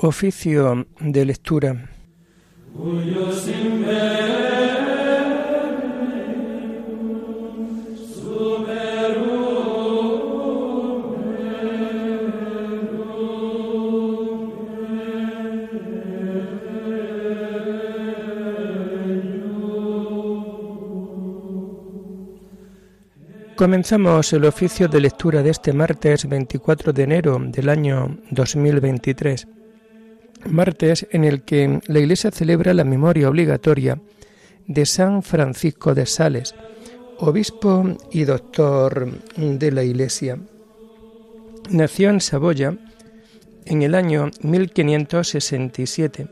Oficio de lectura. Comenzamos el oficio de lectura de este martes 24 de enero del año 2023, martes en el que la Iglesia celebra la memoria obligatoria de San Francisco de Sales, obispo y doctor de la Iglesia. Nació en Saboya en el año 1567.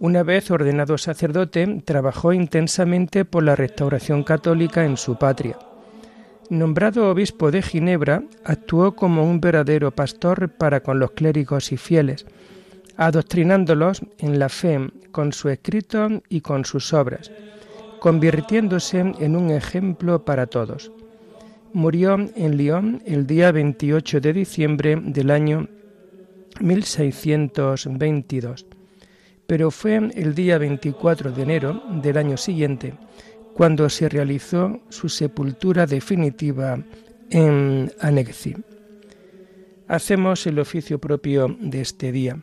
Una vez ordenado sacerdote, trabajó intensamente por la restauración católica en su patria Nombrado obispo de Ginebra, actuó como un verdadero pastor para con los clérigos y fieles, adoctrinándolos en la fe con su escrito y con sus obras, convirtiéndose en un ejemplo para todos. Murió en Lyon el día 28 de diciembre del año 1622, pero fue el día 24 de enero del año siguiente cuando se realizó su sepultura definitiva en Anegzi. Hacemos el oficio propio de este día.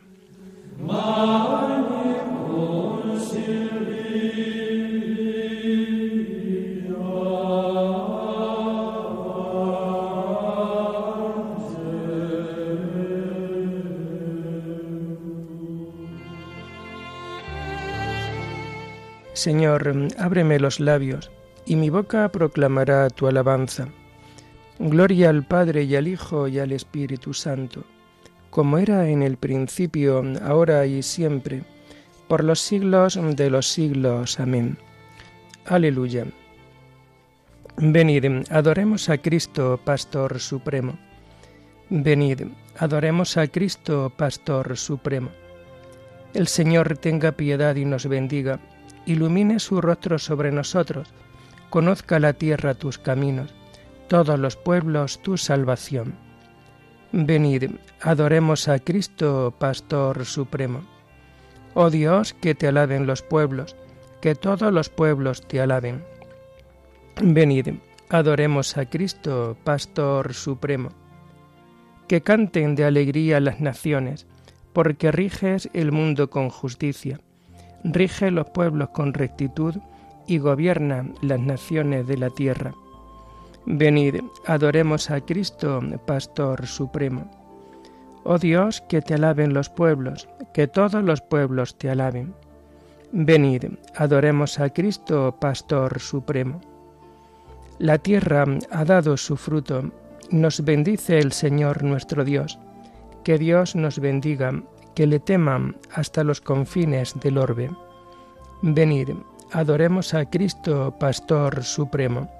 Señor, ábreme los labios, y mi boca proclamará tu alabanza. Gloria al Padre y al Hijo y al Espíritu Santo, como era en el principio, ahora y siempre, por los siglos de los siglos. Amén. Aleluya. Venid, adoremos a Cristo, Pastor Supremo. Venid, adoremos a Cristo, Pastor Supremo. El Señor tenga piedad y nos bendiga ilumine su rostro sobre nosotros, conozca la tierra tus caminos, todos los pueblos tu salvación. Venid, adoremos a Cristo, Pastor Supremo. Oh Dios, que te alaben los pueblos, que todos los pueblos te alaben. Venid, adoremos a Cristo, Pastor Supremo. Que canten de alegría las naciones, porque riges el mundo con justicia rige los pueblos con rectitud y gobierna las naciones de la tierra. Venid, adoremos a Cristo, Pastor Supremo. Oh Dios, que te alaben los pueblos, que todos los pueblos te alaben. Venid, adoremos a Cristo, Pastor Supremo. La tierra ha dado su fruto, nos bendice el Señor nuestro Dios. Que Dios nos bendiga que le teman hasta los confines del orbe. Venid, adoremos a Cristo, Pastor Supremo.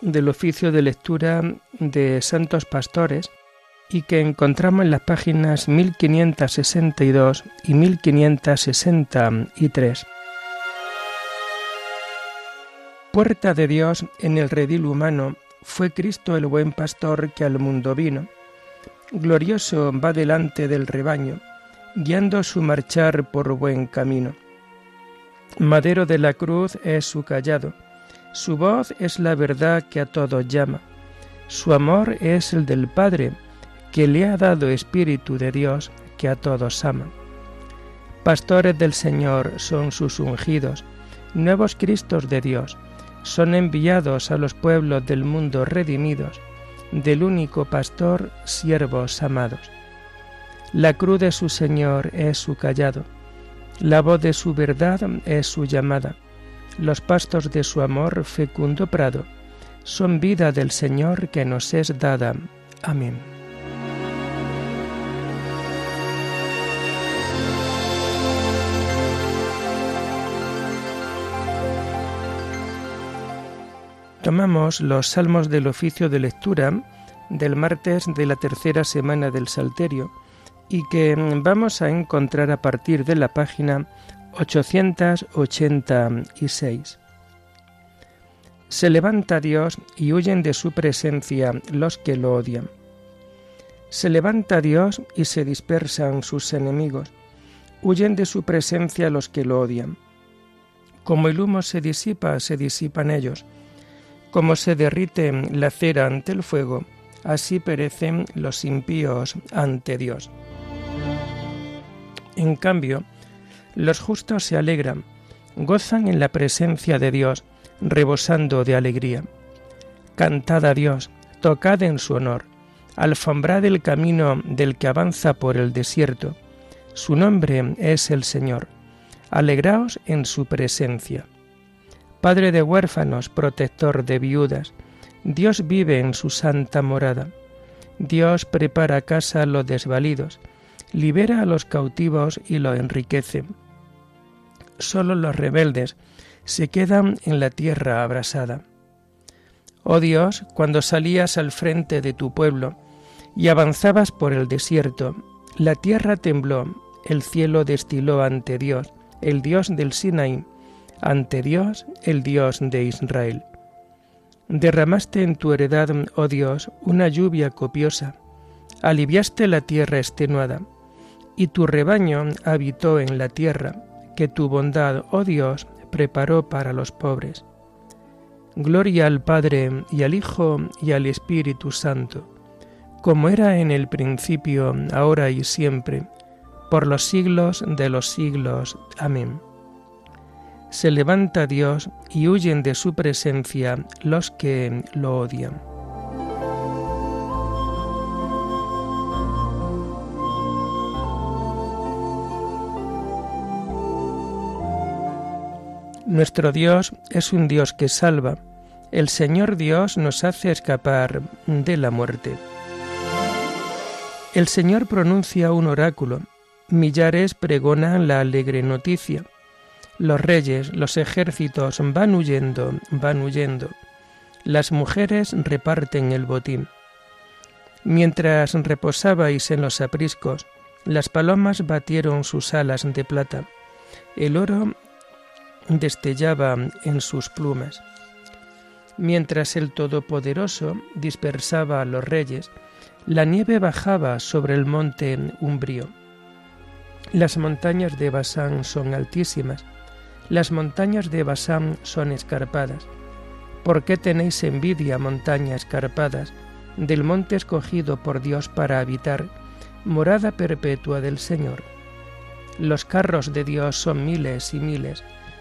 del oficio de lectura de Santos Pastores y que encontramos en las páginas 1562 y 1563. Puerta de Dios en el redil humano fue Cristo el buen pastor que al mundo vino. Glorioso va delante del rebaño, guiando su marchar por buen camino. Madero de la cruz es su callado, su voz es la verdad que a todos llama. Su amor es el del Padre, que le ha dado Espíritu de Dios que a todos ama. Pastores del Señor son sus ungidos, nuevos Cristos de Dios, son enviados a los pueblos del mundo redimidos, del único pastor, siervos amados. La cruz de su Señor es su callado, la voz de su verdad es su llamada los pastos de su amor fecundo prado, son vida del Señor que nos es dada. Amén. Tomamos los salmos del oficio de lectura del martes de la tercera semana del Salterio y que vamos a encontrar a partir de la página 886. Se levanta Dios y huyen de su presencia los que lo odian. Se levanta Dios y se dispersan sus enemigos. Huyen de su presencia los que lo odian. Como el humo se disipa, se disipan ellos. Como se derrite la cera ante el fuego, así perecen los impíos ante Dios. En cambio, los justos se alegran, gozan en la presencia de Dios, rebosando de alegría. Cantad a Dios, tocad en su honor, alfombrad el camino del que avanza por el desierto. Su nombre es el Señor. Alegraos en su presencia. Padre de huérfanos, protector de viudas, Dios vive en su santa morada. Dios prepara casa a los desvalidos, libera a los cautivos y lo enriquece. Solo los rebeldes se quedan en la tierra abrasada. Oh Dios, cuando salías al frente de tu pueblo y avanzabas por el desierto, la tierra tembló, el cielo destiló ante Dios, el Dios del Sinaí, ante Dios, el Dios de Israel. Derramaste en tu heredad, oh Dios, una lluvia copiosa, aliviaste la tierra extenuada, y tu rebaño habitó en la tierra, que tu bondad, oh Dios, preparó para los pobres. Gloria al Padre y al Hijo y al Espíritu Santo, como era en el principio, ahora y siempre, por los siglos de los siglos. Amén. Se levanta Dios y huyen de su presencia los que lo odian. Nuestro Dios es un Dios que salva. El Señor Dios nos hace escapar de la muerte. El Señor pronuncia un oráculo. Millares pregonan la alegre noticia. Los reyes, los ejércitos van huyendo, van huyendo. Las mujeres reparten el botín. Mientras reposabais en los apriscos, las palomas batieron sus alas de plata. El oro destellaba en sus plumas. Mientras el Todopoderoso dispersaba a los reyes, la nieve bajaba sobre el monte umbrío. Las montañas de Basán son altísimas, las montañas de Basán son escarpadas. ¿Por qué tenéis envidia, montañas escarpadas, del monte escogido por Dios para habitar, morada perpetua del Señor? Los carros de Dios son miles y miles,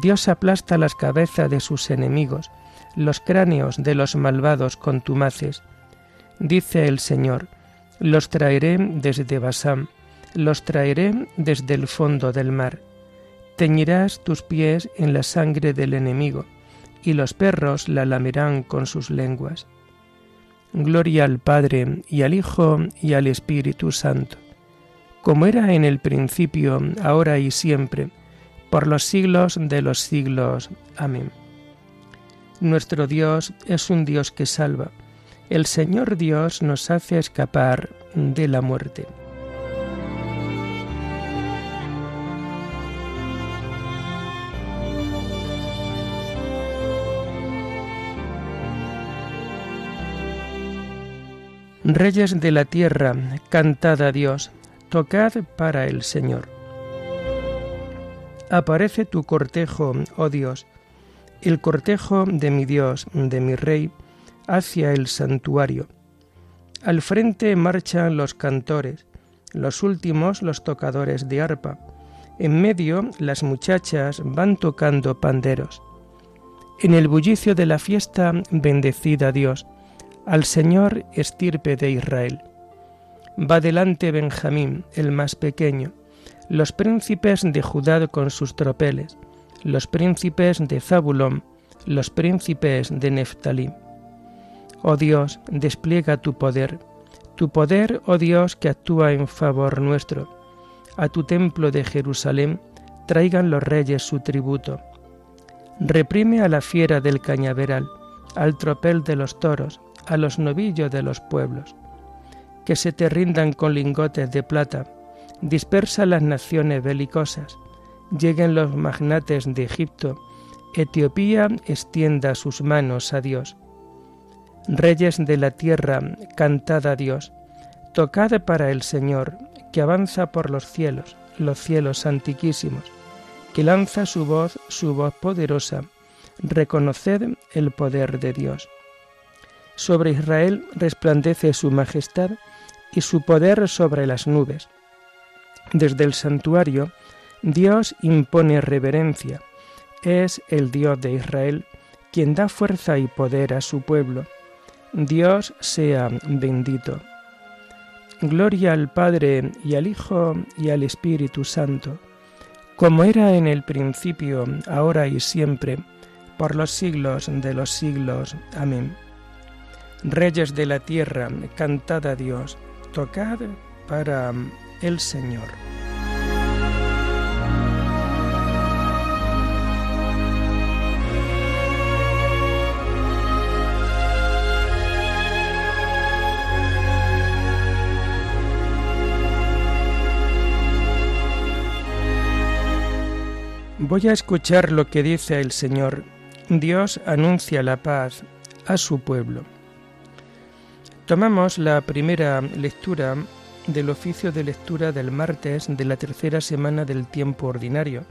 Dios aplasta las cabezas de sus enemigos, los cráneos de los malvados contumaces. Dice el Señor, los traeré desde Basán, los traeré desde el fondo del mar. Teñirás tus pies en la sangre del enemigo, y los perros la lamerán con sus lenguas. Gloria al Padre, y al Hijo, y al Espíritu Santo, como era en el principio, ahora y siempre, por los siglos de los siglos. Amén. Nuestro Dios es un Dios que salva. El Señor Dios nos hace escapar de la muerte. Reyes de la tierra, cantad a Dios, tocad para el Señor. Aparece tu cortejo, oh Dios, el cortejo de mi Dios, de mi Rey, hacia el santuario. Al frente marchan los cantores, los últimos los tocadores de arpa. En medio las muchachas van tocando panderos. En el bullicio de la fiesta, bendecid a Dios, al Señor estirpe de Israel. Va delante Benjamín, el más pequeño, los príncipes de Judá con sus tropeles, los príncipes de Zabulón, los príncipes de Neftalí. Oh Dios, despliega tu poder, tu poder, oh Dios, que actúa en favor nuestro. A tu templo de Jerusalén traigan los reyes su tributo. Reprime a la fiera del cañaveral, al tropel de los toros, a los novillos de los pueblos. Que se te rindan con lingotes de plata, dispersa las naciones belicosas, lleguen los magnates de Egipto, Etiopía extienda sus manos a Dios. Reyes de la tierra, cantad a Dios, tocad para el Señor, que avanza por los cielos, los cielos antiquísimos, que lanza su voz, su voz poderosa, reconoced el poder de Dios. Sobre Israel resplandece su majestad y su poder sobre las nubes. Desde el santuario, Dios impone reverencia. Es el Dios de Israel quien da fuerza y poder a su pueblo. Dios sea bendito. Gloria al Padre y al Hijo y al Espíritu Santo, como era en el principio, ahora y siempre, por los siglos de los siglos. Amén. Reyes de la tierra, cantad a Dios, tocad para el Señor. Voy a escuchar lo que dice el Señor. Dios anuncia la paz a su pueblo. Tomamos la primera lectura del oficio de lectura del martes de la tercera semana del tiempo ordinario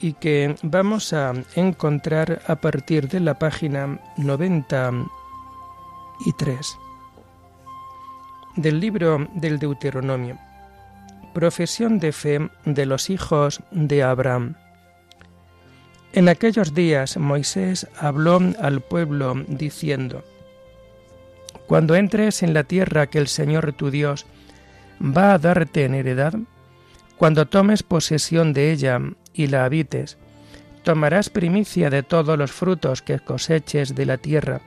y que vamos a encontrar a partir de la página 93 del libro del Deuteronomio. Profesión de fe de los hijos de Abraham. En aquellos días Moisés habló al pueblo diciendo, cuando entres en la tierra que el Señor tu Dios va a darte en heredad, cuando tomes posesión de ella y la habites, tomarás primicia de todos los frutos que coseches de la tierra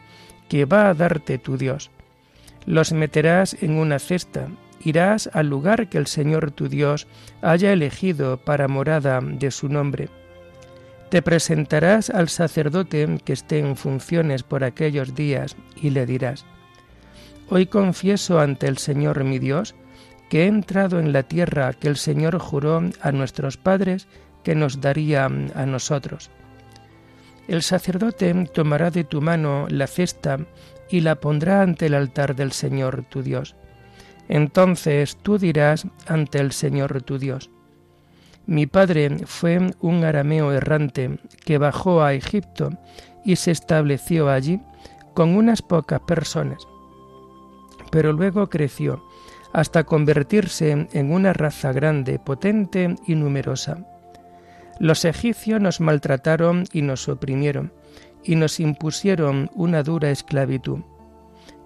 que va a darte tu Dios. Los meterás en una cesta, irás al lugar que el Señor tu Dios haya elegido para morada de su nombre. Te presentarás al sacerdote que esté en funciones por aquellos días y le dirás, Hoy confieso ante el Señor mi Dios que he entrado en la tierra que el Señor juró a nuestros padres que nos daría a nosotros. El sacerdote tomará de tu mano la cesta y la pondrá ante el altar del Señor tu Dios. Entonces tú dirás ante el Señor tu Dios, mi padre fue un arameo errante que bajó a Egipto y se estableció allí con unas pocas personas pero luego creció hasta convertirse en una raza grande, potente y numerosa. Los egipcios nos maltrataron y nos oprimieron, y nos impusieron una dura esclavitud.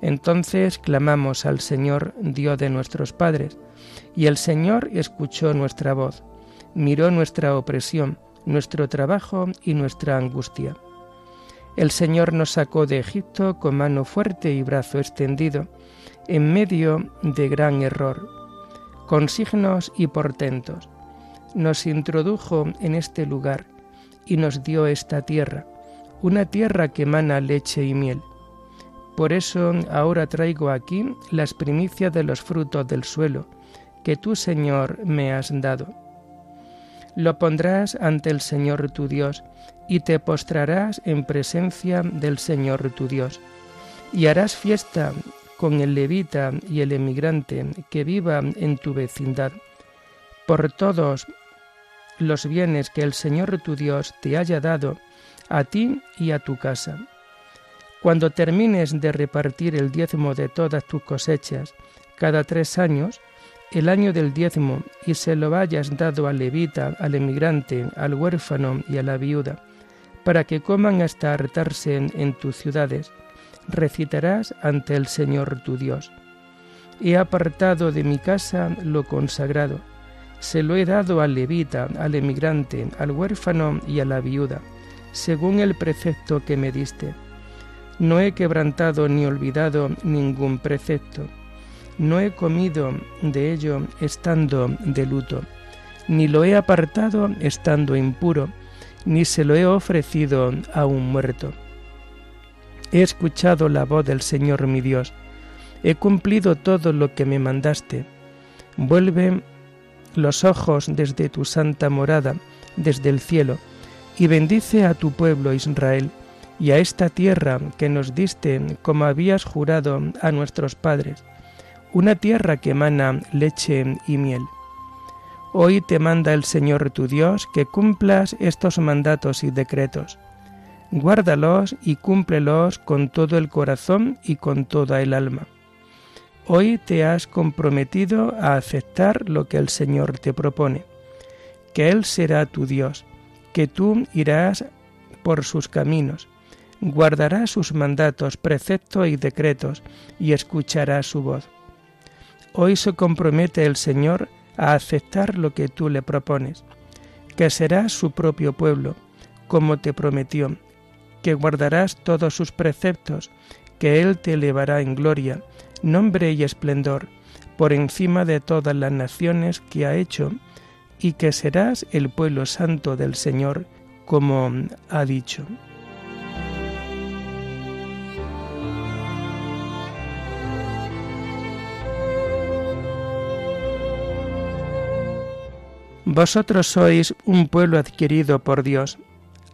Entonces clamamos al Señor, Dios de nuestros padres, y el Señor escuchó nuestra voz, miró nuestra opresión, nuestro trabajo y nuestra angustia. El Señor nos sacó de Egipto con mano fuerte y brazo extendido, en medio de gran error, con signos y portentos. Nos introdujo en este lugar y nos dio esta tierra, una tierra que emana leche y miel. Por eso ahora traigo aquí las primicias de los frutos del suelo, que tú, Señor, me has dado. Lo pondrás ante el Señor tu Dios, y te postrarás en presencia del Señor tu Dios, y harás fiesta con el levita y el emigrante que viva en tu vecindad, por todos los bienes que el Señor tu Dios te haya dado a ti y a tu casa. Cuando termines de repartir el diezmo de todas tus cosechas cada tres años, el año del diezmo, y se lo hayas dado al levita, al emigrante, al huérfano y a la viuda, para que coman hasta hartarse en, tus ciudades. Recitarás ante el Señor tu Dios. He apartado de mi casa lo consagrado. Se lo he dado al levita, al emigrante, al huérfano y a la viuda, según el precepto que me diste. No he quebrantado ni olvidado ningún precepto. No he comido de ello estando de luto, ni lo he apartado estando impuro ni se lo he ofrecido a un muerto. He escuchado la voz del Señor mi Dios, he cumplido todo lo que me mandaste. Vuelve los ojos desde tu santa morada, desde el cielo, y bendice a tu pueblo Israel y a esta tierra que nos diste como habías jurado a nuestros padres, una tierra que emana leche y miel. Hoy te manda el Señor tu Dios que cumplas estos mandatos y decretos. Guárdalos y cúmplelos con todo el corazón y con toda el alma. Hoy te has comprometido a aceptar lo que el Señor te propone, que Él será tu Dios, que tú irás por sus caminos, guardarás sus mandatos, preceptos y decretos, y escucharás su voz. Hoy se compromete el Señor a aceptar lo que tú le propones, que serás su propio pueblo, como te prometió, que guardarás todos sus preceptos, que Él te elevará en gloria, nombre y esplendor, por encima de todas las naciones que ha hecho, y que serás el pueblo santo del Señor, como ha dicho. Vosotros sois un pueblo adquirido por Dios.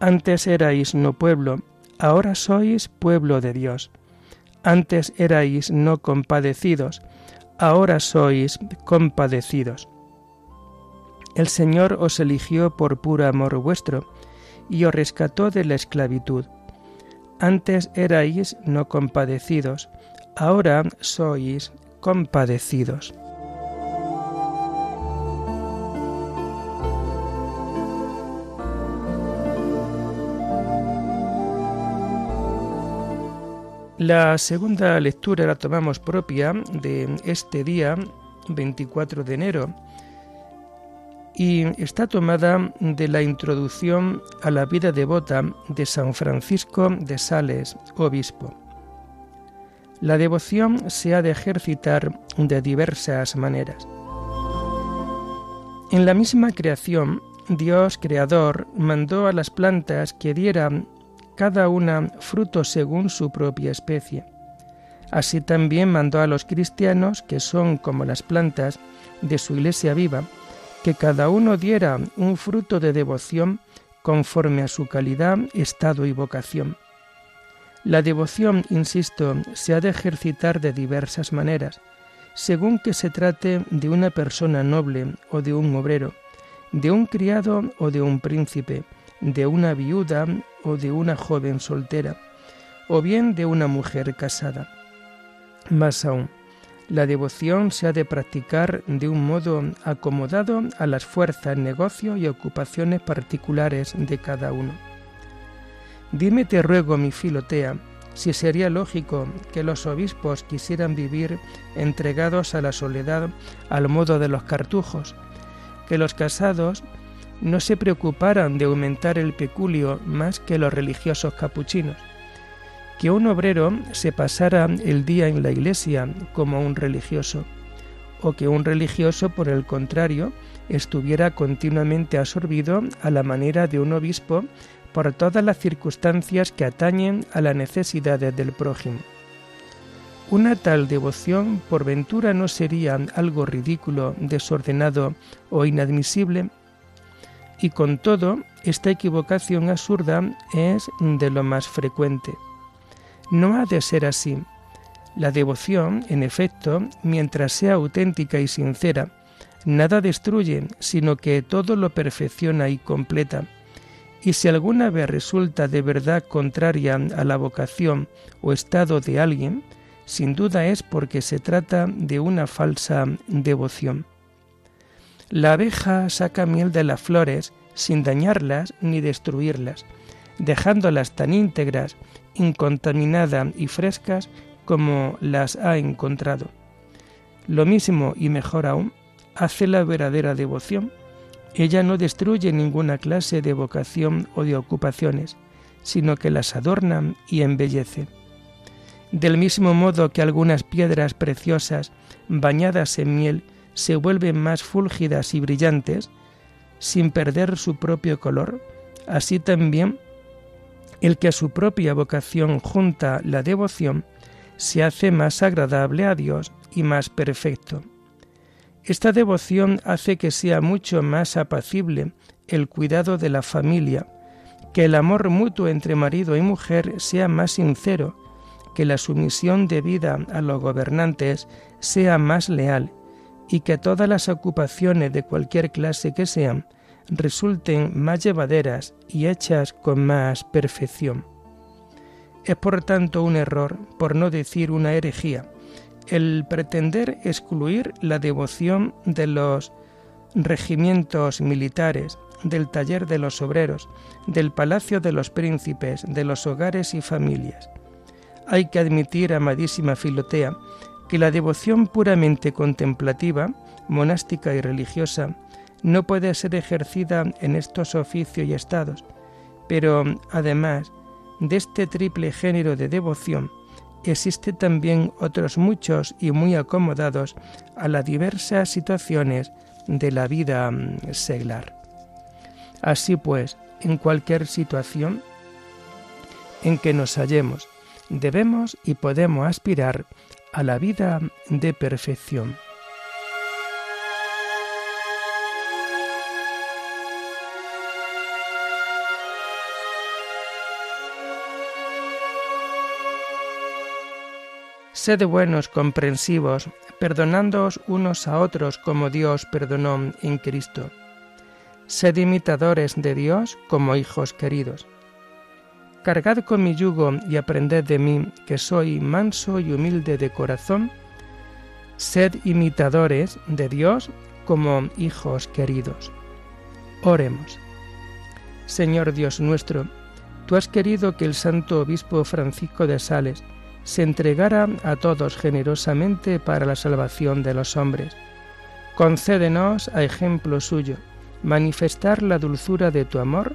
Antes erais no pueblo, ahora sois pueblo de Dios. Antes erais no compadecidos, ahora sois compadecidos. El Señor os eligió por puro amor vuestro y os rescató de la esclavitud. Antes erais no compadecidos, ahora sois compadecidos. La segunda lectura la tomamos propia de este día 24 de enero y está tomada de la introducción a la vida devota de San Francisco de Sales, obispo. La devoción se ha de ejercitar de diversas maneras. En la misma creación, Dios creador mandó a las plantas que dieran cada una fruto según su propia especie. Así también mandó a los cristianos, que son como las plantas de su iglesia viva, que cada uno diera un fruto de devoción conforme a su calidad, estado y vocación. La devoción, insisto, se ha de ejercitar de diversas maneras, según que se trate de una persona noble o de un obrero, de un criado o de un príncipe, de una viuda o de una joven soltera, o bien de una mujer casada. Más aún, la devoción se ha de practicar de un modo acomodado a las fuerzas, negocio y ocupaciones particulares de cada uno. Dime, te ruego, mi filotea, si sería lógico que los obispos quisieran vivir entregados a la soledad al modo de los cartujos, que los casados no se preocuparan de aumentar el peculio más que los religiosos capuchinos, que un obrero se pasara el día en la iglesia como un religioso, o que un religioso, por el contrario, estuviera continuamente absorbido a la manera de un obispo por todas las circunstancias que atañen a las necesidades del prójimo. Una tal devoción por ventura no sería algo ridículo, desordenado o inadmisible y con todo, esta equivocación absurda es de lo más frecuente. No ha de ser así. La devoción, en efecto, mientras sea auténtica y sincera, nada destruye, sino que todo lo perfecciona y completa. Y si alguna vez resulta de verdad contraria a la vocación o estado de alguien, sin duda es porque se trata de una falsa devoción. La abeja saca miel de las flores sin dañarlas ni destruirlas. dejándolas tan íntegras, incontaminadas y frescas como las ha encontrado. Lo mismo y mejor aún hace la verdadera devoción. Ella no destruye ninguna clase de vocación o de ocupaciones, sino que las adorna y embellece. Del mismo modo que algunas piedras preciosas, bañadas en miel, se vuelven más fúlgidas y brillantes, sin perder su propio color, así también el que a su propia vocación junta la devoción, se hace más agradable a Dios y más perfecto. Esta devoción hace que sea mucho más apacible el cuidado de la familia, que el amor mutuo entre marido y mujer sea más sincero, que la sumisión debida a los gobernantes sea más leal y que todas las ocupaciones de cualquier clase que sean resulten más llevaderas y hechas con más perfección. Es por tanto un error, por no decir una herejía, el pretender excluir la devoción de los regimientos militares, del taller de los obreros, del palacio de los príncipes, de los hogares y familias. Hay que admitir, amadísima Filotea, que la devoción puramente contemplativa, monástica y religiosa, no puede ser ejercida en estos oficios y estados, pero además de este triple género de devoción, existe también otros muchos y muy acomodados a las diversas situaciones de la vida mm, seglar. Así pues, en cualquier situación en que nos hallemos, debemos y podemos aspirar a la vida de perfección. Sed buenos, comprensivos, perdonándoos unos a otros como Dios perdonó en Cristo. Sed imitadores de Dios como hijos queridos. Cargad con mi yugo y aprended de mí, que soy manso y humilde de corazón. Sed imitadores de Dios como hijos queridos. Oremos. Señor Dios nuestro, tú has querido que el santo obispo Francisco de Sales se entregara a todos generosamente para la salvación de los hombres. Concédenos, a ejemplo suyo, manifestar la dulzura de tu amor